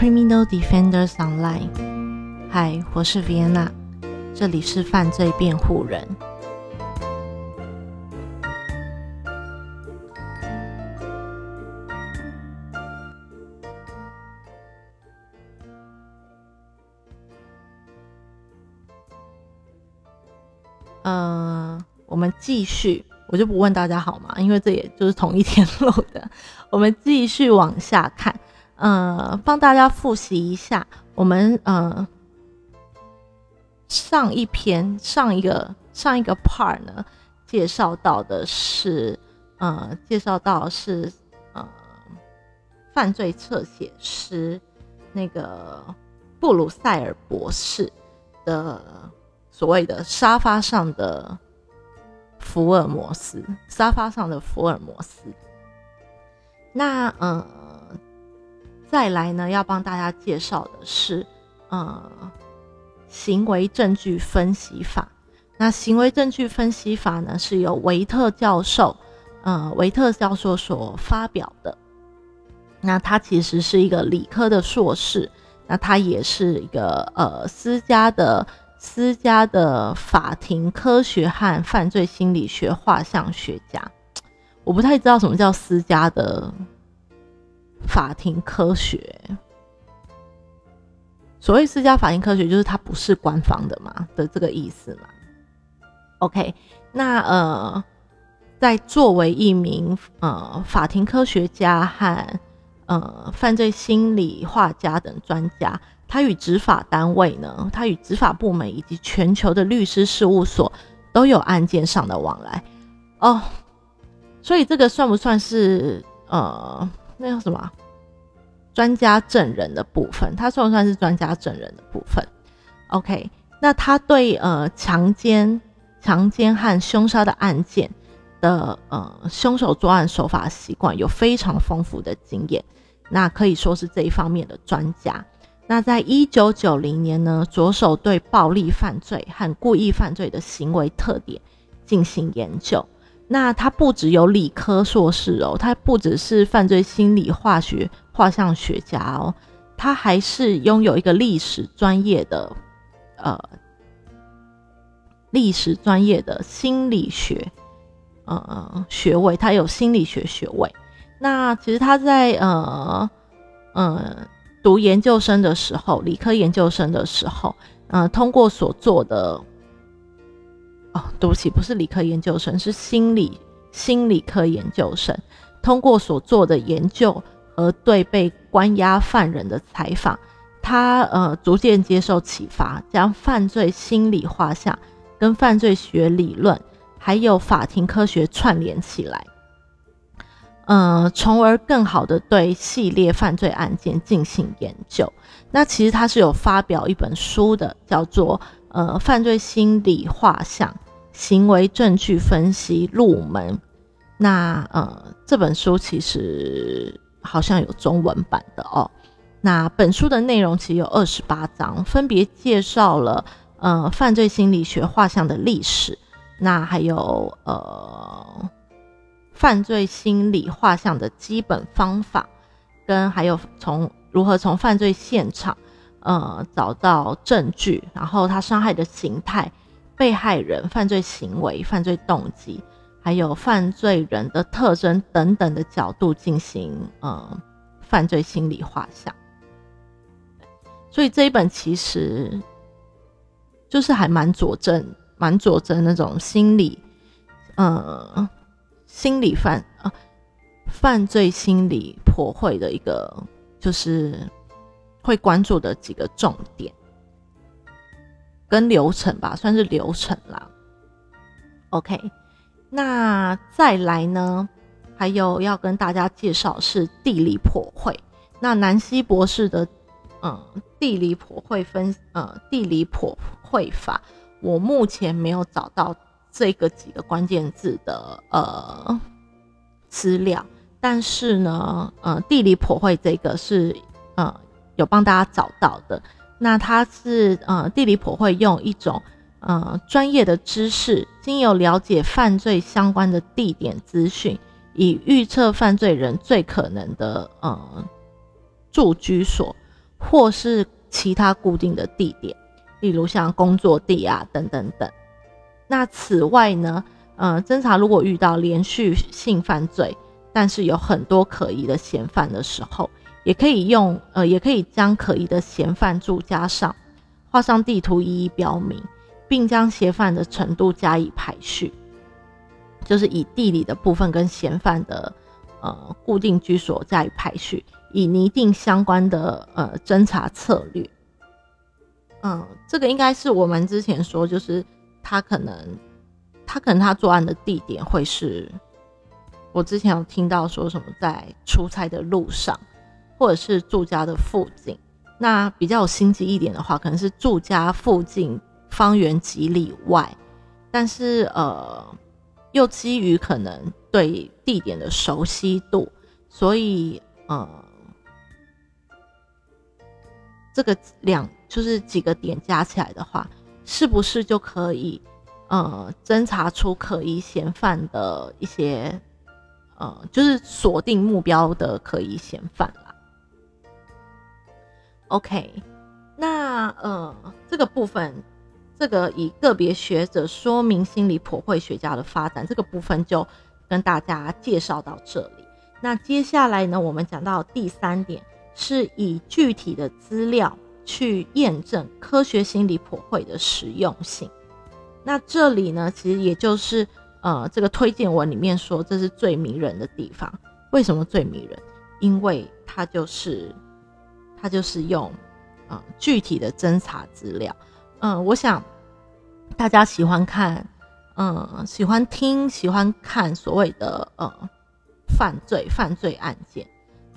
Criminal Defenders Online。嗨，我是 Vienna，这里是犯罪辩护人。嗯，我们继续，我就不问大家好吗？因为这也就是同一天 录的。我们继续往下看，呃，帮大家复习一下，我们呃上一篇上一个上一个 part 呢，介绍到的是呃介绍到是呃犯罪侧写师那个布鲁塞尔博士的。所谓的沙发上的福尔摩斯，沙发上的福尔摩斯。那呃，再来呢，要帮大家介绍的是呃行为证据分析法。那行为证据分析法呢，是由维特教授，呃，维特教授所发表的。那他其实是一个理科的硕士，那他也是一个呃私家的。私家的法庭科学和犯罪心理学画像学家，我不太知道什么叫私家的法庭科学。所谓私家法庭科学，就是它不是官方的嘛的这个意思嘛。OK，那呃，在作为一名呃法庭科学家和呃犯罪心理画家等专家。他与执法单位呢，他与执法部门以及全球的律师事务所都有案件上的往来哦，所以这个算不算是呃那叫什么专家证人的部分？他算不算是专家证人的部分？OK，那他对呃强奸、强奸和凶杀的案件的呃凶手作案手法习惯有非常丰富的经验，那可以说是这一方面的专家。那在一九九零年呢，着手对暴力犯罪和故意犯罪的行为特点进行研究。那他不只有理科硕士哦，他不只是犯罪心理化学画像学家哦，他还是拥有一个历史专业的呃历史专业的心理学呃学位，他有心理学学位。那其实他在呃嗯。读研究生的时候，理科研究生的时候，呃，通过所做的，哦，对不起，不是理科研究生，是心理心理科研究生。通过所做的研究和对被关押犯人的采访，他呃逐渐接受启发，将犯罪心理画像跟犯罪学理论还有法庭科学串联起来。呃，从而更好的对系列犯罪案件进行研究。那其实他是有发表一本书的，叫做《呃犯罪心理画像行为证据分析入门》。那呃这本书其实好像有中文版的哦。那本书的内容其实有二十八章，分别介绍了呃犯罪心理学画像的历史，那还有呃。犯罪心理画像的基本方法，跟还有从如何从犯罪现场，呃，找到证据，然后他伤害的形态、被害人犯罪行为、犯罪动机，还有犯罪人的特征等等的角度进行呃犯罪心理画像。所以这一本其实就是还蛮佐证、蛮佐证那种心理，呃。心理犯啊，犯罪心理破会的一个就是会关注的几个重点跟流程吧，算是流程啦。OK，那再来呢，还有要跟大家介绍是地理破会。那南希博士的嗯地理破会分呃地理破会法，我目前没有找到。这个几个关键字的呃资料，但是呢，呃，地理普惠这个是呃有帮大家找到的。那它是呃地理普惠用一种呃专业的知识，经由了解犯罪相关的地点资讯，以预测犯罪人最可能的呃住居所，或是其他固定的地点，例如像工作地啊等等等。那此外呢，呃，侦查如果遇到连续性犯罪，但是有很多可疑的嫌犯的时候，也可以用呃，也可以将可疑的嫌犯住加上画上地图，一一标明，并将嫌犯的程度加以排序，就是以地理的部分跟嫌犯的呃固定居所加以排序，以拟定相关的呃侦查策略。嗯，这个应该是我们之前说，就是他可能他可能他作案的地点会是。我之前有听到说什么在出差的路上，或者是住家的附近。那比较有心机一点的话，可能是住家附近方圆几里外，但是呃，又基于可能对地点的熟悉度，所以呃，这个两就是几个点加起来的话，是不是就可以呃侦查出可疑嫌犯的一些？呃，就是锁定目标的可疑嫌犯啦。OK，那呃，这个部分，这个以个别学者说明心理普惠学家的发展，这个部分就跟大家介绍到这里。那接下来呢，我们讲到第三点，是以具体的资料去验证科学心理普惠的实用性。那这里呢，其实也就是。呃，这个推荐文里面说这是最迷人的地方，为什么最迷人？因为它就是它就是用呃具体的侦查资料。嗯，我想大家喜欢看，嗯，喜欢听，喜欢看所谓的呃犯罪犯罪案件，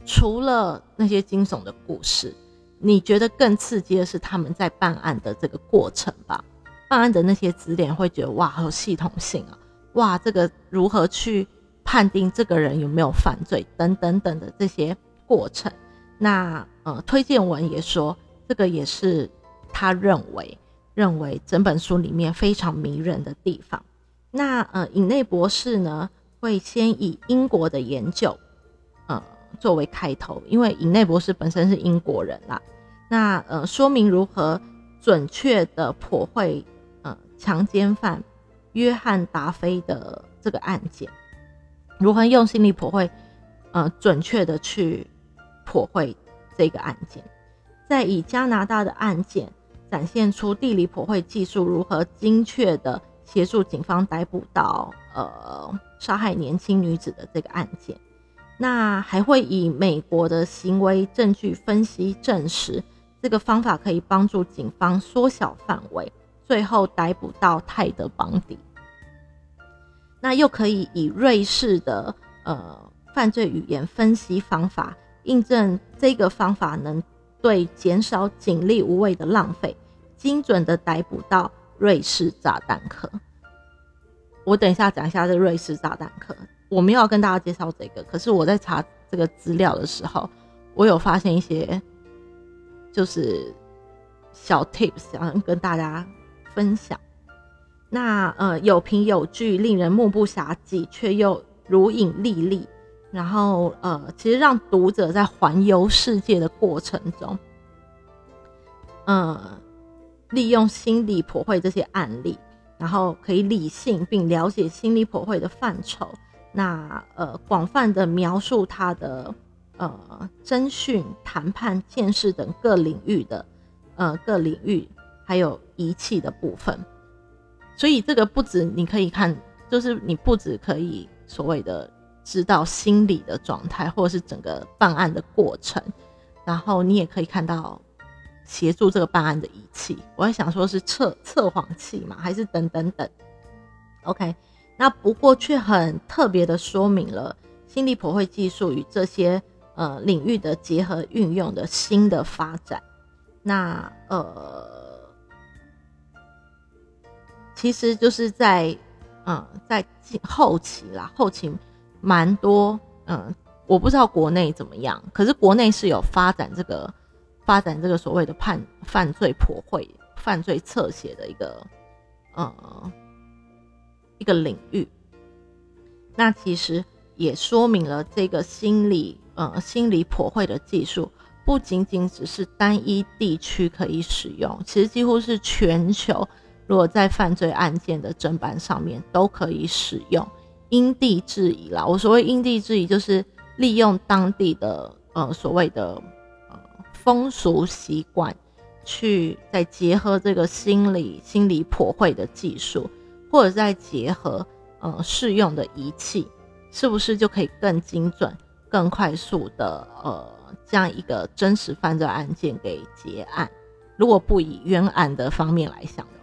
除了那些惊悚的故事，你觉得更刺激的是他们在办案的这个过程吧？办案的那些资料会觉得哇，好系统性啊！哇，这个如何去判定这个人有没有犯罪等等等的这些过程？那呃，推荐文也说，这个也是他认为认为整本书里面非常迷人的地方。那呃，尹内博士呢会先以英国的研究呃作为开头，因为尹内博士本身是英国人啦。那呃，说明如何准确的破会呃强奸犯。约翰达菲的这个案件，如何用心理破会，呃，准确的去破会这个案件，在以加拿大的案件展现出地理破会技术如何精确的协助警方逮捕到呃杀害年轻女子的这个案件，那还会以美国的行为证据分析证实，这个方法可以帮助警方缩小范围。最后逮捕到泰德邦迪，那又可以以瑞士的呃犯罪语言分析方法，印证这个方法能对减少警力无谓的浪费，精准的逮捕到瑞士炸弹客。我等一下讲一下这瑞士炸弹客，我们要跟大家介绍这个，可是我在查这个资料的时候，我有发现一些就是小 tips，想跟大家。分享，那呃有凭有据，令人目不暇接，却又如影历历。然后呃，其实让读者在环游世界的过程中，呃，利用心理破会这些案例，然后可以理性并了解心理破会的范畴。那呃，广泛的描述他的呃侦讯、谈判、见识等各领域的呃各领域。还有仪器的部分，所以这个不止你可以看，就是你不止可以所谓的知道心理的状态，或者是整个办案的过程，然后你也可以看到协助这个办案的仪器。我在想说是测测谎器嘛，还是等等等。OK，那不过却很特别的说明了心理破会技术与这些呃领域的结合运用的新的发展。那呃。其实就是在，嗯，在后期啦，后期蛮多，嗯，我不知道国内怎么样，可是国内是有发展这个，发展这个所谓的判犯罪破会、犯罪侧写的一个，呃，一个领域。那其实也说明了这个心理，呃，心理破会的技术不仅仅只是单一地区可以使用，其实几乎是全球，如果在犯罪案件的侦办上面都可以使用，因地制宜啦。我所谓因地制宜，就是利用当地的呃所谓的呃风俗习惯，去再结合这个心理心理破绘的技术，或者再结合呃适用的仪器，是不是就可以更精准、更快速的呃？这样一个真实犯罪案件给结案，如果不以冤案的方面来想的，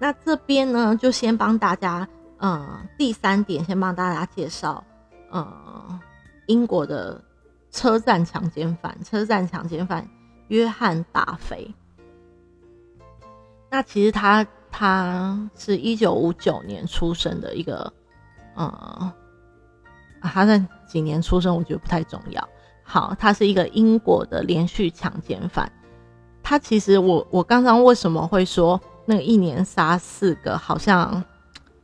那这边呢就先帮大家，嗯，第三点先帮大家介绍，嗯，英国的车站强奸犯，车站强奸犯约翰达菲。那其实他他是一九五九年出生的一个，嗯。他在几年出生，我觉得不太重要。好，他是一个英国的连续强奸犯。他其实，我我刚刚为什么会说那一年杀四个，好像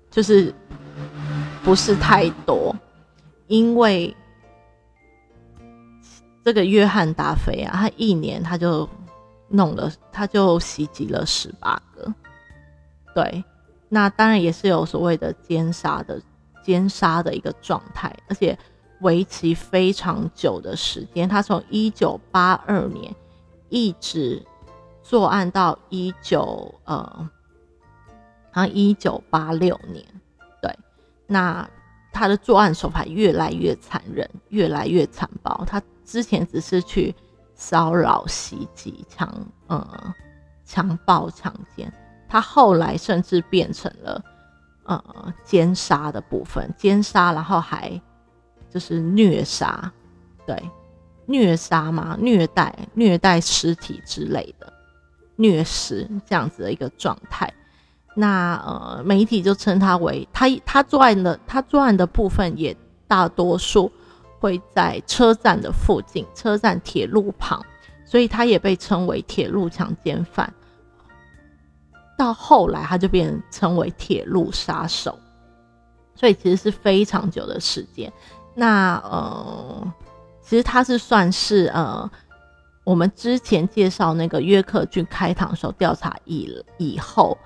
就是不是太多？因为这个约翰达菲啊，他一年他就弄了，他就袭击了十八个。对，那当然也是有所谓的奸杀的。奸杀的一个状态，而且为期非常久的时间。他从一九八二年一直作案到一九呃，好像一九八六年。对，那他的作案手法越来越残忍，越来越残暴。他之前只是去骚扰、袭击、强呃强暴、强奸，他后来甚至变成了。呃，奸杀的部分，奸杀，然后还就是虐杀，对，虐杀嘛，虐待，虐待尸体之类的，虐食这样子的一个状态。那呃，媒体就称他为他他作案的他作案的部分也大多数会在车站的附近，车站铁路旁，所以他也被称为铁路强奸犯。到后来，他就变成为铁路杀手，所以其实是非常久的时间。那呃，其实他是算是呃，我们之前介绍那个约克郡开膛手调查以以后，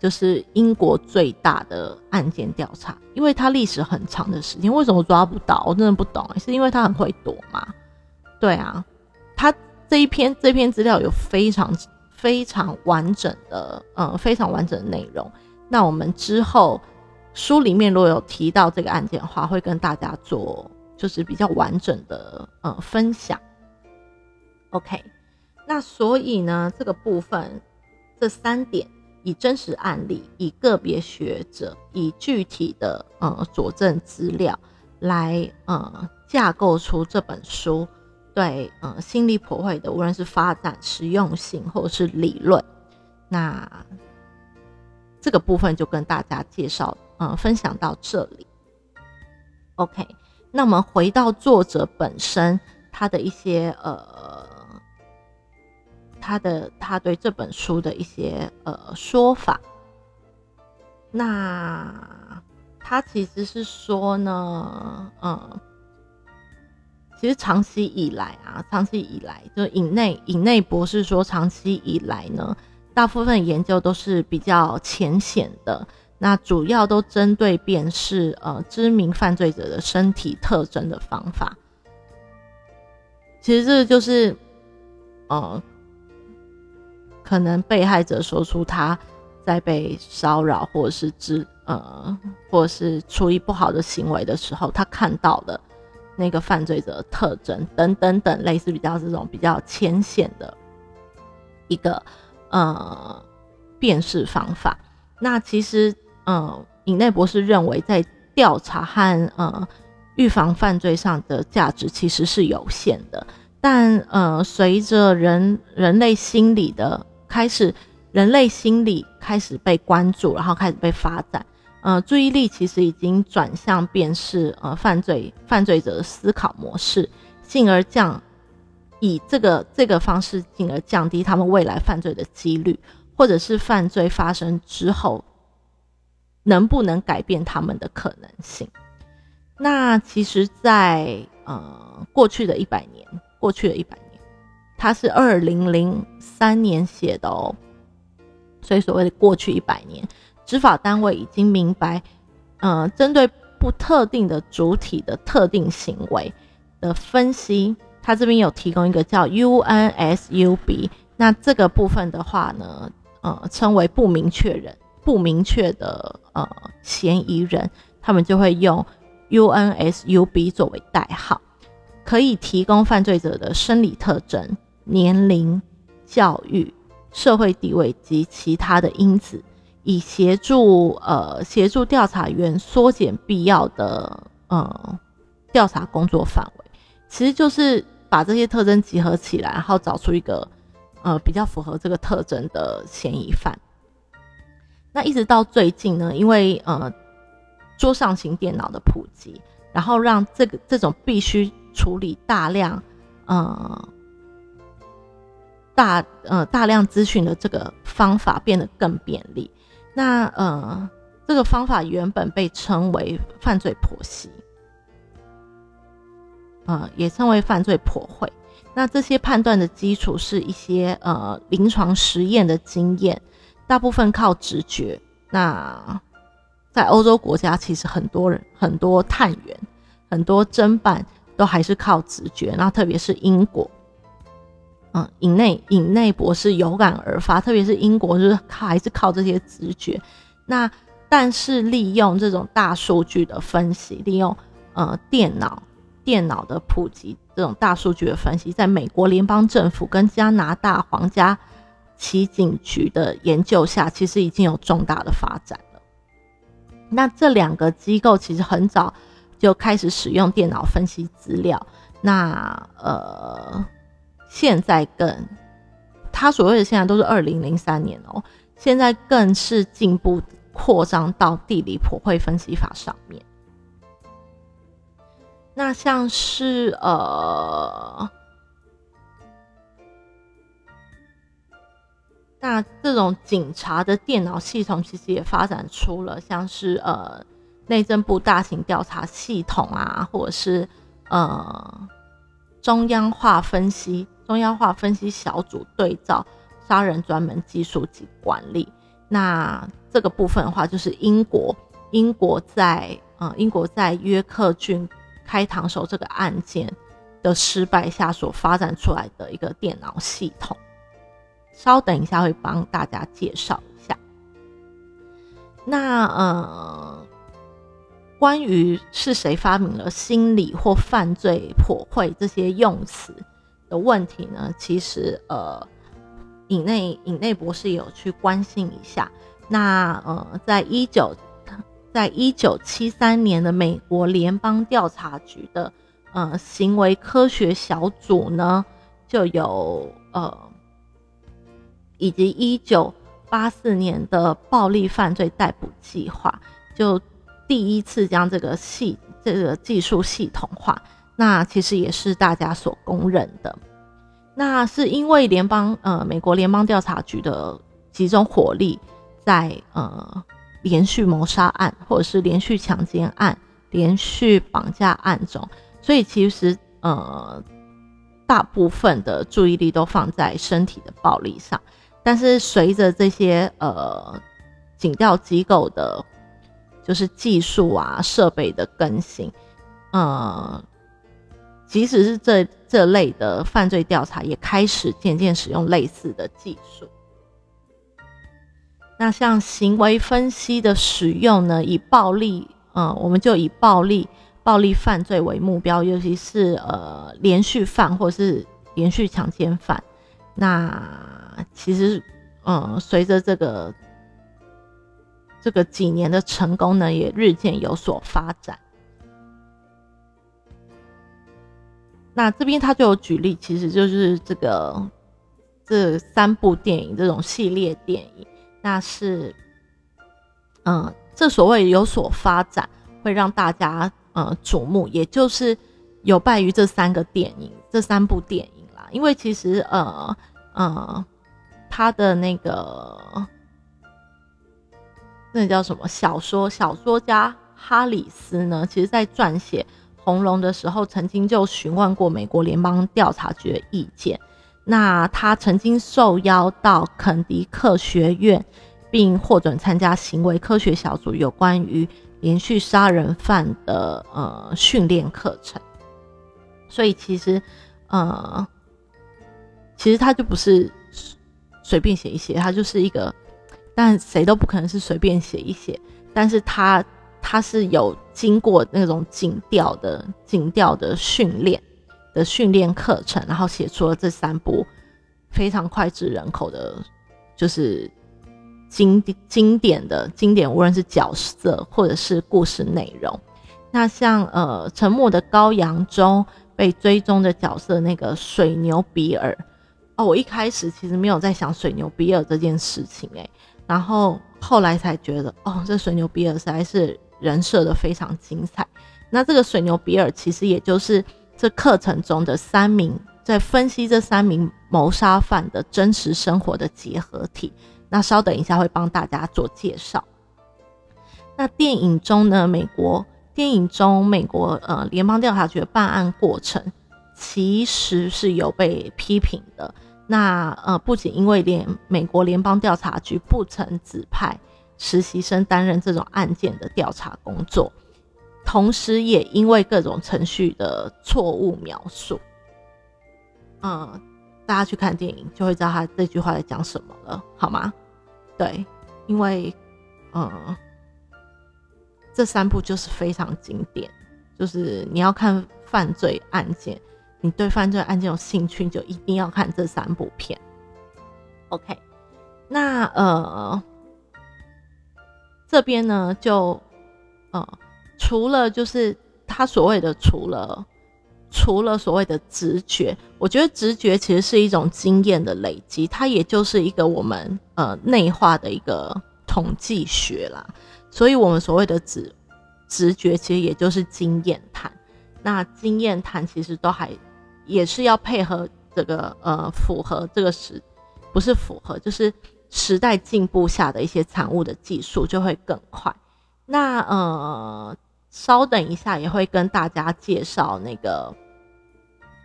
就是英国最大的案件调查，因为它历史很长的时间。为什么抓不到？我真的不懂，是因为他很会躲吗？对啊，他这一篇这篇资料有非常。非常完整的，嗯，非常完整的内容。那我们之后书里面如果有提到这个案件的话，会跟大家做就是比较完整的，呃，分享。OK，那所以呢，这个部分这三点，以真实案例，以个别学者，以具体的，呃，佐证资料来，呃，架构出这本书。对，嗯，心理破坏的，无论是发展实用性或者是理论，那这个部分就跟大家介绍，嗯，分享到这里。OK，那我们回到作者本身，他的一些呃，他的他对这本书的一些呃说法，那他其实是说呢，嗯。其实长期以来啊，长期以来，就尹内尹内博士说，长期以来呢，大部分研究都是比较浅显的，那主要都针对辨识呃知名犯罪者的身体特征的方法。其实这就是呃，可能被害者说出他在被骚扰，或者是知呃，或者是处于不好的行为的时候，他看到的。那个犯罪者的特征等等等，类似比较这种比较浅显的一个呃辨识方法。那其实呃，尹内博士认为，在调查和呃预防犯罪上的价值其实是有限的。但呃，随着人人类心理的开始，人类心理开始被关注，然后开始被发展。呃，注意力其实已经转向辨识呃犯罪犯罪者的思考模式，进而降以这个这个方式进而降低他们未来犯罪的几率，或者是犯罪发生之后能不能改变他们的可能性。那其实，在呃过去的一百年，过去的一百，他是二零零三年写的哦，所以所谓的过去一百年，执法单位已经明白，呃，针对不特定的主体的特定行为的分析，他这边有提供一个叫 UNSUB，那这个部分的话呢，呃，称为不明确人。不明确的呃嫌疑人，他们就会用 UNSUB 作为代号，可以提供犯罪者的生理特征、年龄、教育、社会地位及其他的因子，以协助呃协助调查员缩减必要的呃调查工作范围。其实就是把这些特征集合起来，然后找出一个呃比较符合这个特征的嫌疑犯。那一直到最近呢，因为呃桌上型电脑的普及，然后让这个这种必须处理大量呃大呃大量资讯的这个方法变得更便利。那呃这个方法原本被称为犯罪剖析，呃也称为犯罪破会。那这些判断的基础是一些呃临床实验的经验。大部分靠直觉。那在欧洲国家，其实很多人、很多探员、很多侦办都还是靠直觉。那特别是英国，嗯，隐内隐内博士有感而发。特别是英国，就是靠还是靠这些直觉。那但是利用这种大数据的分析，利用呃电脑电脑的普及，这种大数据的分析，在美国联邦政府跟加拿大皇家。骑警局的研究下，其实已经有重大的发展了。那这两个机构其实很早就开始使用电脑分析资料。那呃，现在更，他所谓的现在都是二零零三年哦，现在更是进步扩张到地理普惠分析法上面。那像是呃。那这种警察的电脑系统其实也发展出了像是呃内政部大型调查系统啊，或者是呃中央化分析中央化分析小组对照杀人专门技术及管理。那这个部分的话，就是英国英国在呃英国在约克郡开膛手这个案件的失败下所发展出来的一个电脑系统。稍等一下，会帮大家介绍一下。那呃，关于是谁发明了心理或犯罪破坏这些用词的问题呢？其实呃，尹内尹内博士有去关心一下。那呃，在一九在一九七三年的美国联邦调查局的呃行为科学小组呢，就有呃。以及一九八四年的暴力犯罪逮捕计划，就第一次将这个系这个技术系统化。那其实也是大家所公认的。那是因为联邦呃美国联邦调查局的集中火力，在呃连续谋杀案或者是连续强奸案、连续绑架案中，所以其实呃大部分的注意力都放在身体的暴力上。但是随着这些呃警调机构的，就是技术啊设备的更新，呃，即使是这这类的犯罪调查，也开始渐渐使用类似的技术。那像行为分析的使用呢，以暴力，嗯，我们就以暴力暴力犯罪为目标，尤其是呃连续犯或是连续强奸犯，那。其实，嗯，随着这个这个几年的成功呢，也日渐有所发展。那这边他就有举例，其实就是这个这三部电影这种系列电影，那是，嗯，这所谓有所发展，会让大家呃瞩目，也就是有败于这三个电影，这三部电影啦。因为其实，呃，呃。他的那个，那叫什么小说？小说家哈里斯呢？其实在撰写《红龙的时候，曾经就询问过美国联邦调查局的意见。那他曾经受邀到肯迪克学院，并获准参加行为科学小组有关于连续杀人犯的呃训练课程。所以其实，呃，其实他就不是随便写一写，他就是一个，但谁都不可能是随便写一写，但是他他是有经过那种警调的警调的训练。的训练课程，然后写出了这三部非常脍炙人口的，就是经典经典的经典，无论是角色或者是故事内容。那像呃《沉默的羔羊》中被追踪的角色那个水牛比尔哦，我一开始其实没有在想水牛比尔这件事情诶，然后后来才觉得哦，这水牛比尔实在是人设的非常精彩。那这个水牛比尔其实也就是。这课程中的三名在分析这三名谋杀犯的真实生活的结合体。那稍等一下会帮大家做介绍。那电影中呢？美国电影中美国呃联邦调查局的办案过程其实是有被批评的。那呃不仅因为连美国联邦调查局不曾指派实习生担任这种案件的调查工作。同时，也因为各种程序的错误描述，嗯，大家去看电影就会知道他这句话在讲什么了，好吗？对，因为，嗯，这三部就是非常经典，就是你要看犯罪案件，你对犯罪案件有兴趣，就一定要看这三部片。OK，那呃，这边呢，就，呃。除了就是他所谓的除了除了所谓的直觉，我觉得直觉其实是一种经验的累积，它也就是一个我们呃内化的一个统计学啦。所以，我们所谓的直直觉，其实也就是经验谈。那经验谈其实都还也是要配合这个呃符合这个时不是符合，就是时代进步下的一些产物的技术就会更快。那呃。稍等一下，也会跟大家介绍那个，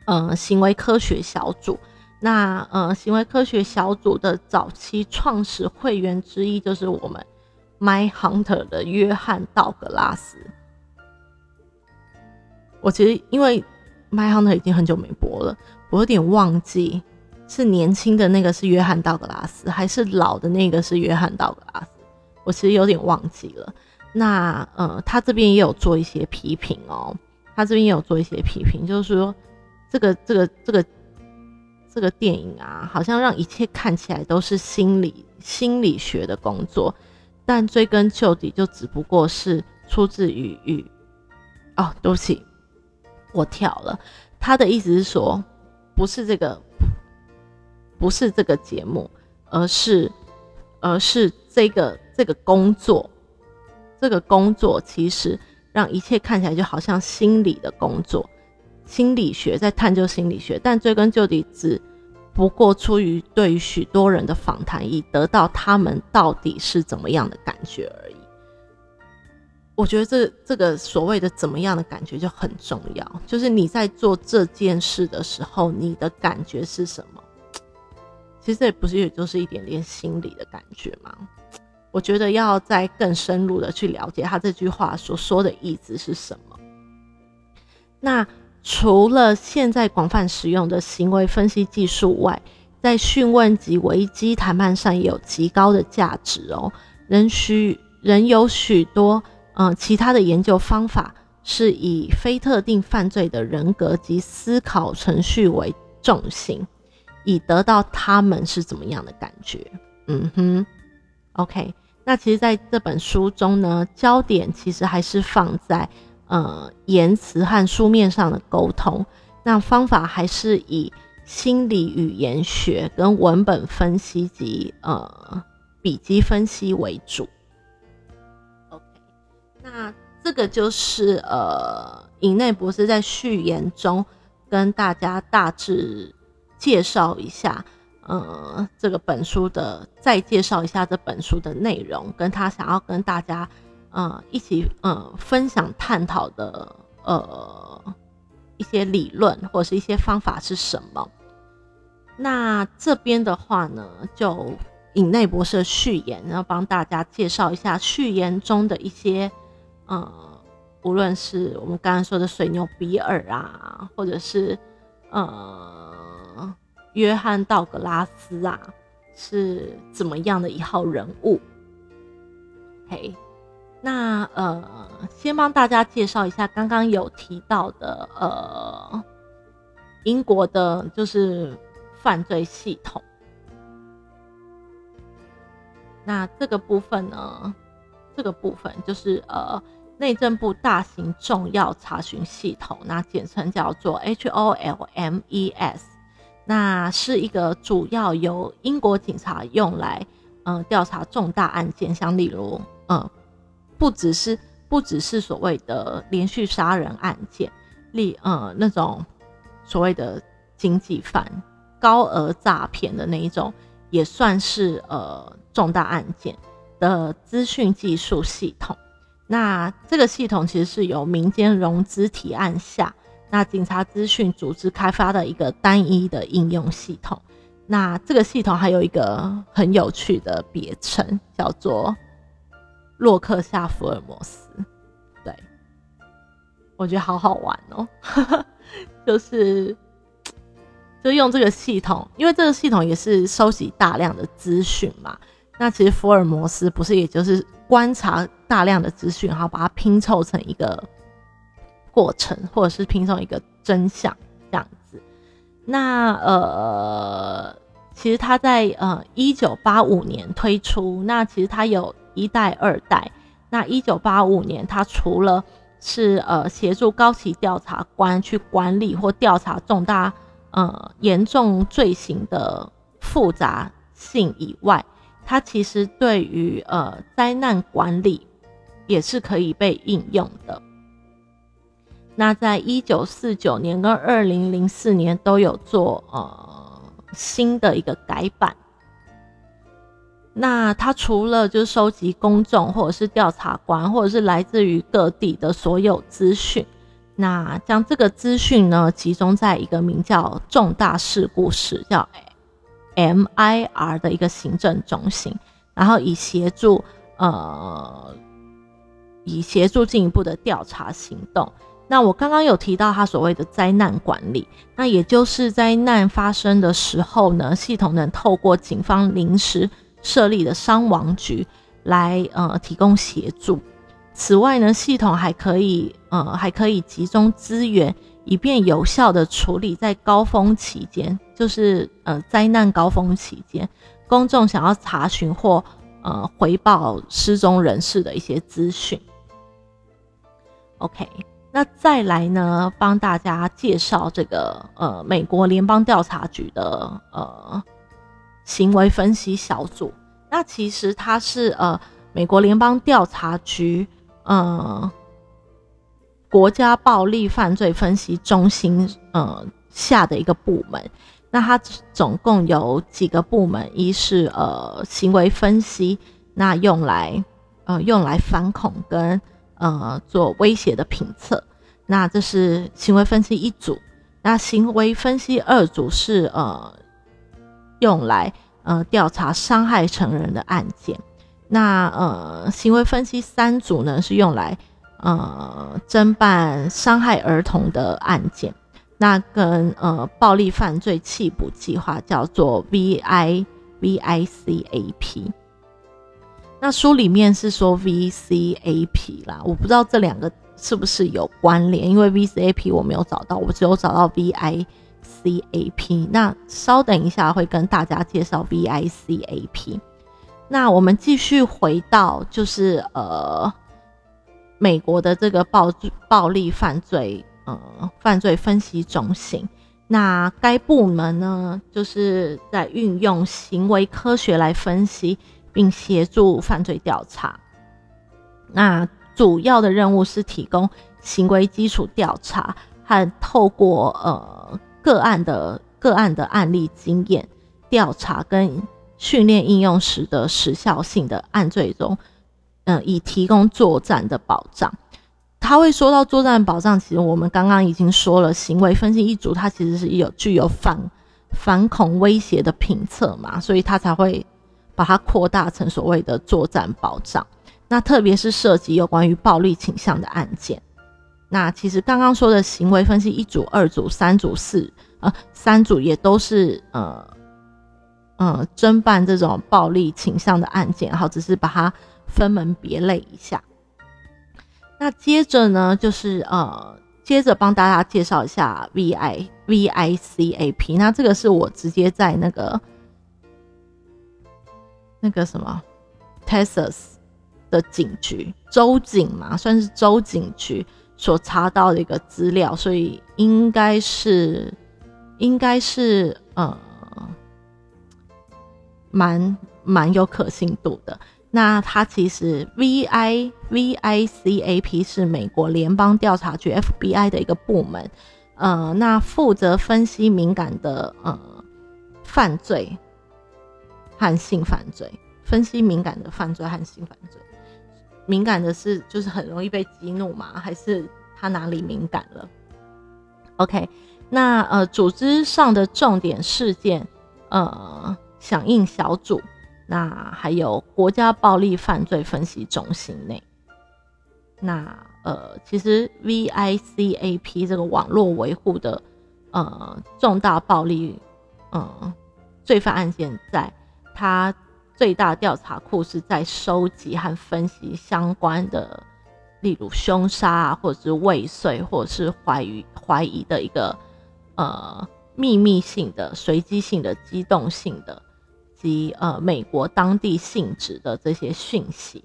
嗯，行为科学小组。那，呃，行为科学小组的早期创始会员之一就是我们 My Hunter 的约翰道格拉斯。我其实因为 My Hunter 已经很久没播了，我有点忘记是年轻的那个是约翰道格拉斯，还是老的那个是约翰道格拉斯。我其实有点忘记了。那呃，他这边也有做一些批评哦，他这边也有做一些批评，就是说这个这个这个这个电影啊，好像让一切看起来都是心理心理学的工作，但追根究底就只不过是出自于于哦，对不起，我跳了。他的意思是说，不是这个，不是这个节目，而是而是这个这个工作。这个工作其实让一切看起来就好像心理的工作，心理学在探究心理学，但追根究底只不过出于对于许多人的访谈，以得到他们到底是怎么样的感觉而已。我觉得这这个所谓的怎么样的感觉就很重要，就是你在做这件事的时候，你的感觉是什么？其实这不是也就是一点点心理的感觉吗？我觉得要再更深入的去了解他这句话所说的意思是什么。那除了现在广泛使用的行为分析技术外，在讯问及危机谈判上也有极高的价值哦。仍需仍有许多嗯其他的研究方法是以非特定犯罪的人格及思考程序为重心，以得到他们是怎么样的感觉。嗯哼，OK。那其实，在这本书中呢，焦点其实还是放在呃言辞和书面上的沟通。那方法还是以心理语言学跟文本分析及呃笔记分析为主。OK，那这个就是呃尹内博士在序言中跟大家大致介绍一下。呃，这个本书的再介绍一下这本书的内容，跟他想要跟大家呃一起呃分享探讨的呃一些理论或者是一些方法是什么。那这边的话呢，就引内博士的序言，然后帮大家介绍一下序言中的一些，呃，无论是我们刚刚说的水牛比尔啊，或者是呃约翰道格拉斯啊，是怎么样的一号人物嘿那呃，先帮大家介绍一下刚刚有提到的呃，英国的，就是。犯罪系统，那这个部分呢？这个部分就是呃，内政部大型重要查询系统，那简称叫做 HOLMES，那是一个主要由英国警察用来嗯调查重大案件，像例如嗯，不只是不只是所谓的连续杀人案件，例呃那种所谓的经济犯。高额诈骗的那一种，也算是呃重大案件的资讯技术系统。那这个系统其实是由民间融资提案下，那警察资讯组织开发的一个单一的应用系统。那这个系统还有一个很有趣的别称，叫做洛克夏福尔摩斯。对，我觉得好好玩哦，就是。就用这个系统，因为这个系统也是收集大量的资讯嘛。那其实福尔摩斯不是，也就是观察大量的资讯，然后把它拼凑成一个过程，或者是拼凑一个真相这样子。那呃，其实他在呃一九八五年推出，那其实它有一代、二代。那一九八五年，它除了是呃协助高级调查官去管理或调查重大。呃，严重罪行的复杂性以外，它其实对于呃灾难管理也是可以被应用的。那在一九四九年跟二零零四年都有做呃新的一个改版。那它除了就收集公众或者是调查官或者是来自于各地的所有资讯。那将这个资讯呢，集中在一个名叫重大事故室，叫 MIR 的一个行政中心，然后以协助呃，以协助进一步的调查行动。那我刚刚有提到他所谓的灾难管理，那也就是灾难发生的时候呢，系统能透过警方临时设立的伤亡局来呃提供协助。此外呢，系统还可以，呃，还可以集中资源，以便有效的处理在高峰期间，就是呃灾难高峰期间，公众想要查询或呃回报失踪人士的一些资讯。OK，那再来呢，帮大家介绍这个呃美国联邦调查局的呃行为分析小组。那其实它是呃美国联邦调查局。呃，国家暴力犯罪分析中心呃下的一个部门，那它总共有几个部门？一是呃行为分析，那用来呃用来反恐跟呃做威胁的评测，那这是行为分析一组。那行为分析二组是呃用来呃调查伤害成人的案件。那呃，行为分析三组呢是用来呃侦办伤害儿童的案件，那跟呃暴力犯罪弃捕计划叫做 V I V I C A P。那书里面是说 V C A P 啦，我不知道这两个是不是有关联，因为 V C A P 我没有找到，我只有找到 V I C A P。那稍等一下会跟大家介绍 V I C A P。那我们继续回到，就是呃，美国的这个暴暴力犯罪呃犯罪分析中心。那该部门呢，就是在运用行为科学来分析并协助犯罪调查。那主要的任务是提供行为基础调查和透过呃个案的个案的案例经验调查跟。训练应用时的时效性的案罪中，嗯，以提供作战的保障。他会说到作战保障，其实我们刚刚已经说了，行为分析一组，它其实是有具有反反恐威胁的评测嘛，所以他才会把它扩大成所谓的作战保障。那特别是涉及有关于暴力倾向的案件，那其实刚刚说的行为分析一组、二组、三组、四呃三组也都是呃呃侦办这种暴力倾向的案件，好，只是把它分门别类一下。那接着呢，就是呃接着帮大家介绍一下 V I V I C A P，那这个是我直接在那个那个什么 Texas。的警局州警嘛，算是州警局所查到的一个资料，所以应该是应该是呃蛮蛮有可信度的。那它其实 V I V I C A P 是美国联邦调查局 F B I 的一个部门，呃，那负责分析敏感的呃犯罪和性犯罪，分析敏感的犯罪和性犯罪。敏感的是，就是很容易被激怒嘛？还是他哪里敏感了？OK，那呃，组织上的重点事件，呃，响应小组，那还有国家暴力犯罪分析中心内，那呃，其实 VICAP 这个网络维护的呃重大暴力呃罪犯案件，在它。最大调查库是在收集和分析相关的，例如凶杀啊，或者是未遂，或者是怀疑怀疑的一个呃秘密性的、随机性的、机动性的及呃美国当地性质的这些讯息。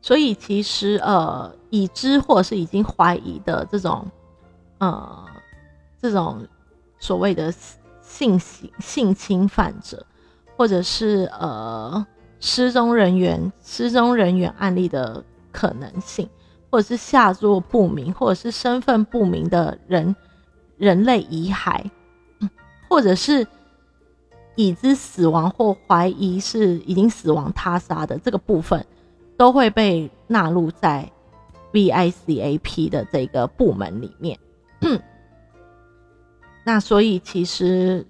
所以其实呃已知或者是已经怀疑的这种呃这种所谓的。性性性侵犯者，或者是呃失踪人员、失踪人员案例的可能性，或者是下落不明，或者是身份不明的人人类遗骸，或者是已知死亡或怀疑是已经死亡他杀的这个部分，都会被纳入在 VICAP 的这个部门里面。那所以其实，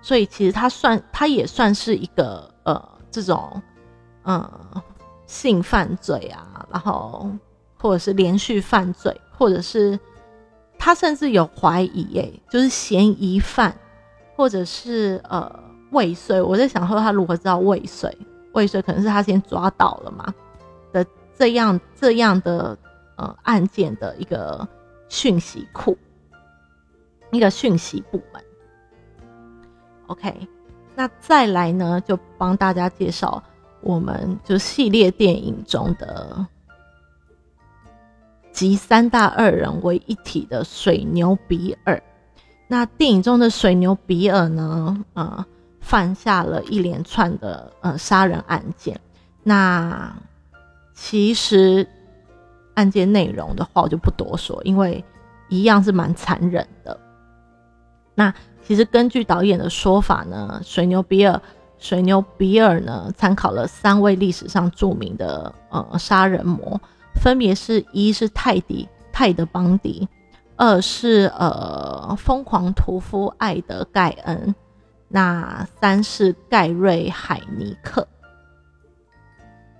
所以其实他算，他也算是一个呃，这种嗯性犯罪啊，然后或者是连续犯罪，或者是他甚至有怀疑，哎，就是嫌疑犯，或者是呃未遂。我在想说，他如何知道未遂？未遂可能是他先抓到了嘛的这样这样的呃案件的一个讯息库。一个讯息部门，OK，那再来呢，就帮大家介绍我们就系列电影中的集三大二人为一体的水牛比尔。那电影中的水牛比尔呢，呃，犯下了一连串的呃杀人案件。那其实案件内容的话，我就不多说，因为一样是蛮残忍的。那其实根据导演的说法呢，水牛比尔，水牛比尔呢参考了三位历史上著名的呃杀人魔，分别是一是泰迪泰德邦迪，二是呃疯狂屠夫艾德盖恩，那三是盖瑞海尼克。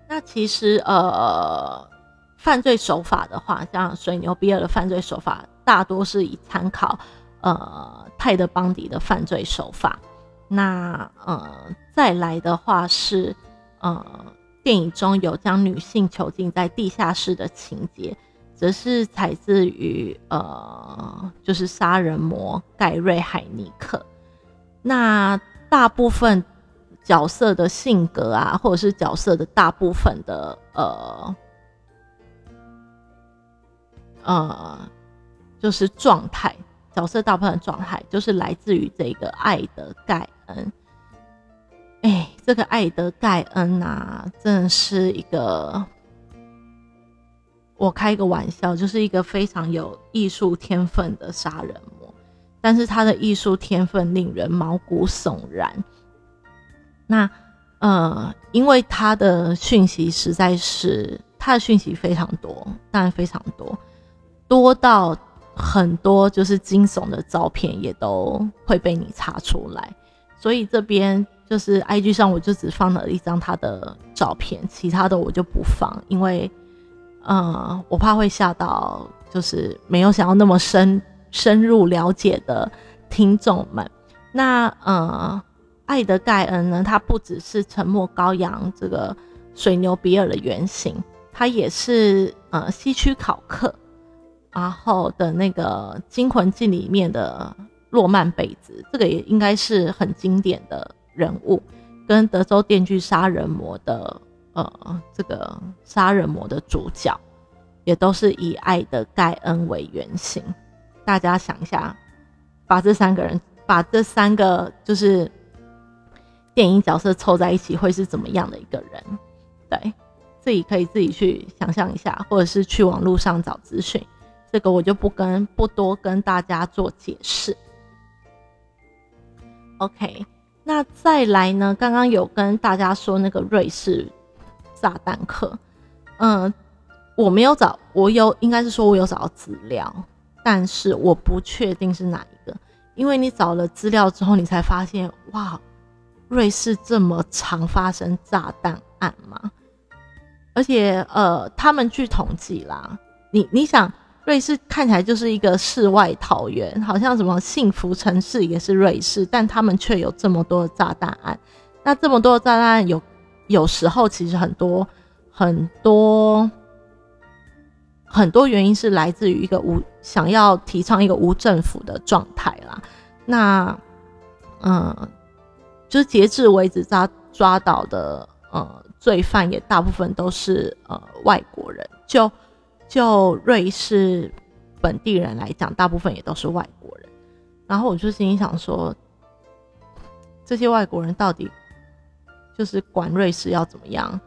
那其实呃犯罪手法的话，像水牛比尔的犯罪手法大多是以参考。呃，泰德邦迪的犯罪手法，那呃，再来的话是呃，电影中有将女性囚禁在地下室的情节，则是采自于呃，就是杀人魔盖瑞海尼克。那大部分角色的性格啊，或者是角色的大部分的呃呃，就是状态。角色大部分的状态就是来自于这个爱德盖恩。哎，这个爱德盖恩呐，真的是一个，我开一个玩笑，就是一个非常有艺术天分的杀人魔。但是他的艺术天分令人毛骨悚然。那呃，因为他的讯息实在是他的讯息非常多，当然非常多，多到很多就是惊悚的照片也都会被你查出来。所以这边就是 IG 上我就只放了一张他的照片，其他的我就不放，因为呃我怕会吓到就是没有想要那么深深入了解的听众们。那呃。爱德盖恩呢？他不只是沉默羔羊这个水牛比尔的原型，它也是呃西区考克，然后的那个《惊魂记》里面的诺曼贝兹，这个也应该是很经典的人物，跟德州电锯杀人魔的呃这个杀人魔的主角，也都是以爱的盖恩为原型。大家想一下，把这三个人，把这三个就是。电影角色凑在一起会是怎么样的一个人？对，自己可以自己去想象一下，或者是去网络上找资讯。这个我就不跟不多跟大家做解释。OK，那再来呢？刚刚有跟大家说那个瑞士炸弹客，嗯，我没有找，我有应该是说我有找到资料，但是我不确定是哪一个，因为你找了资料之后，你才发现哇。瑞士这么常发生炸弹案吗？而且，呃，他们据统计啦，你你想，瑞士看起来就是一个世外桃源，好像什么幸福城市也是瑞士，但他们却有这么多的炸弹案。那这么多的炸弹案，有有时候其实很多很多很多原因是来自于一个无想要提倡一个无政府的状态啦。那，嗯。就是截至为止抓抓到的呃罪犯也大部分都是呃外国人，就就瑞士本地人来讲，大部分也都是外国人。然后我就心里想说，这些外国人到底就是管瑞士要怎么样？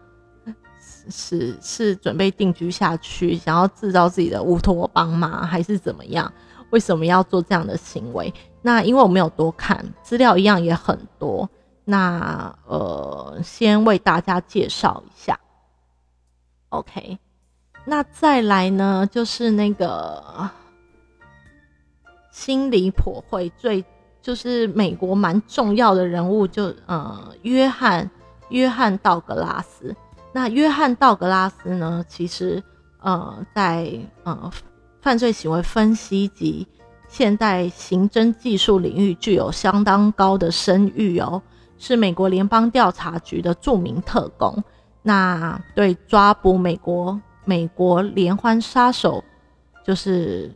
是是准备定居下去，想要制造自己的乌托邦吗？还是怎么样？为什么要做这样的行为？那因为我没有多看资料，一样也很多。那呃，先为大家介绍一下。OK，那再来呢，就是那个心理破会最就是美国蛮重要的人物，就呃约翰约翰道格拉斯。那约翰道格拉斯呢，其实呃在呃犯罪行为分析及现代刑侦技术领域具有相当高的声誉哦。是美国联邦调查局的著名特工，那对抓捕美国美国连环杀手就是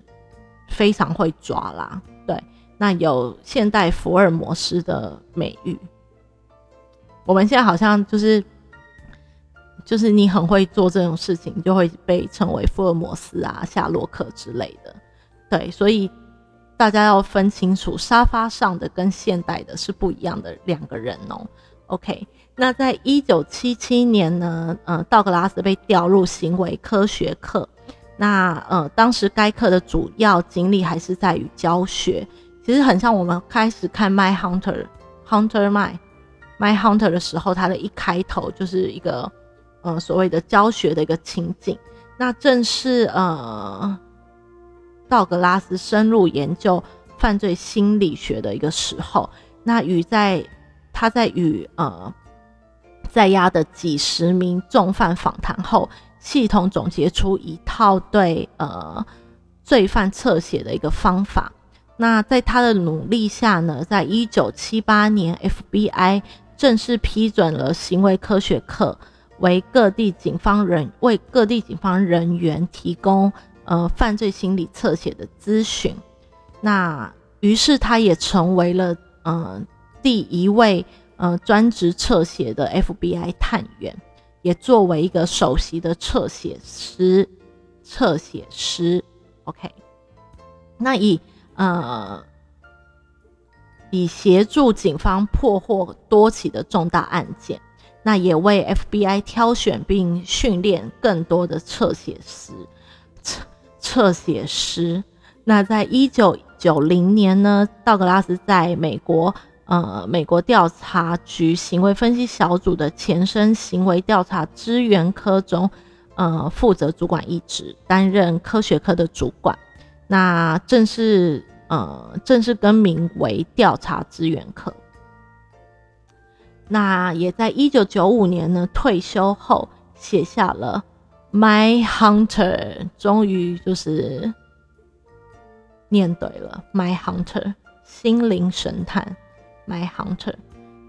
非常会抓啦。对，那有现代福尔摩斯的美誉。我们现在好像就是就是你很会做这种事情，就会被称为福尔摩斯啊、夏洛克之类的。对，所以。大家要分清楚，沙发上的跟现代的是不一样的两个人哦。OK，那在一九七七年呢，呃，道格拉斯被调入行为科学课。那呃，当时该课的主要精力还是在于教学，其实很像我们开始看《My Hunter》Hunter My My Hunter》的时候，它的一开头就是一个呃所谓的教学的一个情景。那正是呃。道格拉斯深入研究犯罪心理学的一个时候，那与在他在与呃在押的几十名重犯访谈后，系统总结出一套对呃罪犯侧写的一个方法。那在他的努力下呢，在一九七八年，FBI 正式批准了行为科学课，为各地警方人为各地警方人员提供。呃，犯罪心理侧写的咨询，那于是他也成为了呃第一位呃专职侧写的 FBI 探员，也作为一个首席的侧写师，侧写师，OK，那以呃以协助警方破获多起的重大案件，那也为 FBI 挑选并训练更多的侧写师。侧写师。那在一九九零年呢，道格拉斯在美国呃美国调查局行为分析小组的前身行为调查支援科中，呃负责主管一职，担任科学科的主管。那正式呃正式更名为调查资源科。那也在一九九五年呢退休后写下了《My Hunter》，终于就是念对了，《My Hunter》心灵神探，《My Hunter》。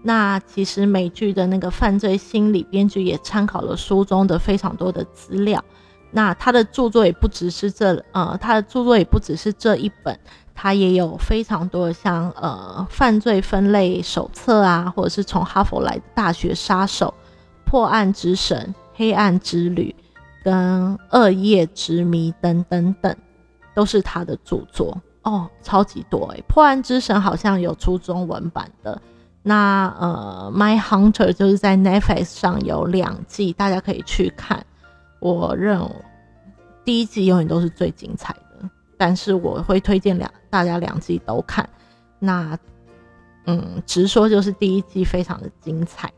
那其实美剧的那个犯罪心理编剧也参考了书中的非常多的资料。那他的著作也不只是这呃，他的著作也不只是这一本。他也有非常多的像呃犯罪分类手册啊，或者是从哈佛来的大学杀手、破案之神、黑暗之旅跟恶夜之谜等等等，都是他的著作哦，超级多诶，破案之神好像有出中文版的，那呃，My Hunter 就是在 Netflix 上有两季，大家可以去看。我认为第一季永远都是最精彩的。但是我会推荐两大家两季都看，那嗯，直说就是第一季非常的精彩。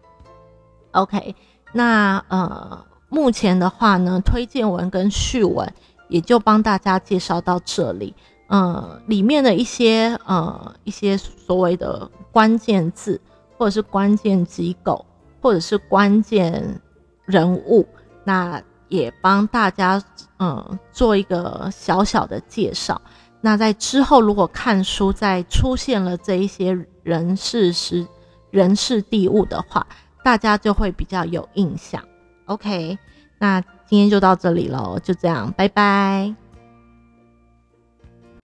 OK，那呃，目前的话呢，推荐文跟序文也就帮大家介绍到这里。呃，里面的一些呃一些所谓的关键字，或者是关键机构，或者是关键人物，那。也帮大家嗯做一个小小的介绍。那在之后，如果看书再出现了这一些人事时人事地物的话，大家就会比较有印象。OK，那今天就到这里喽，就这样，拜拜。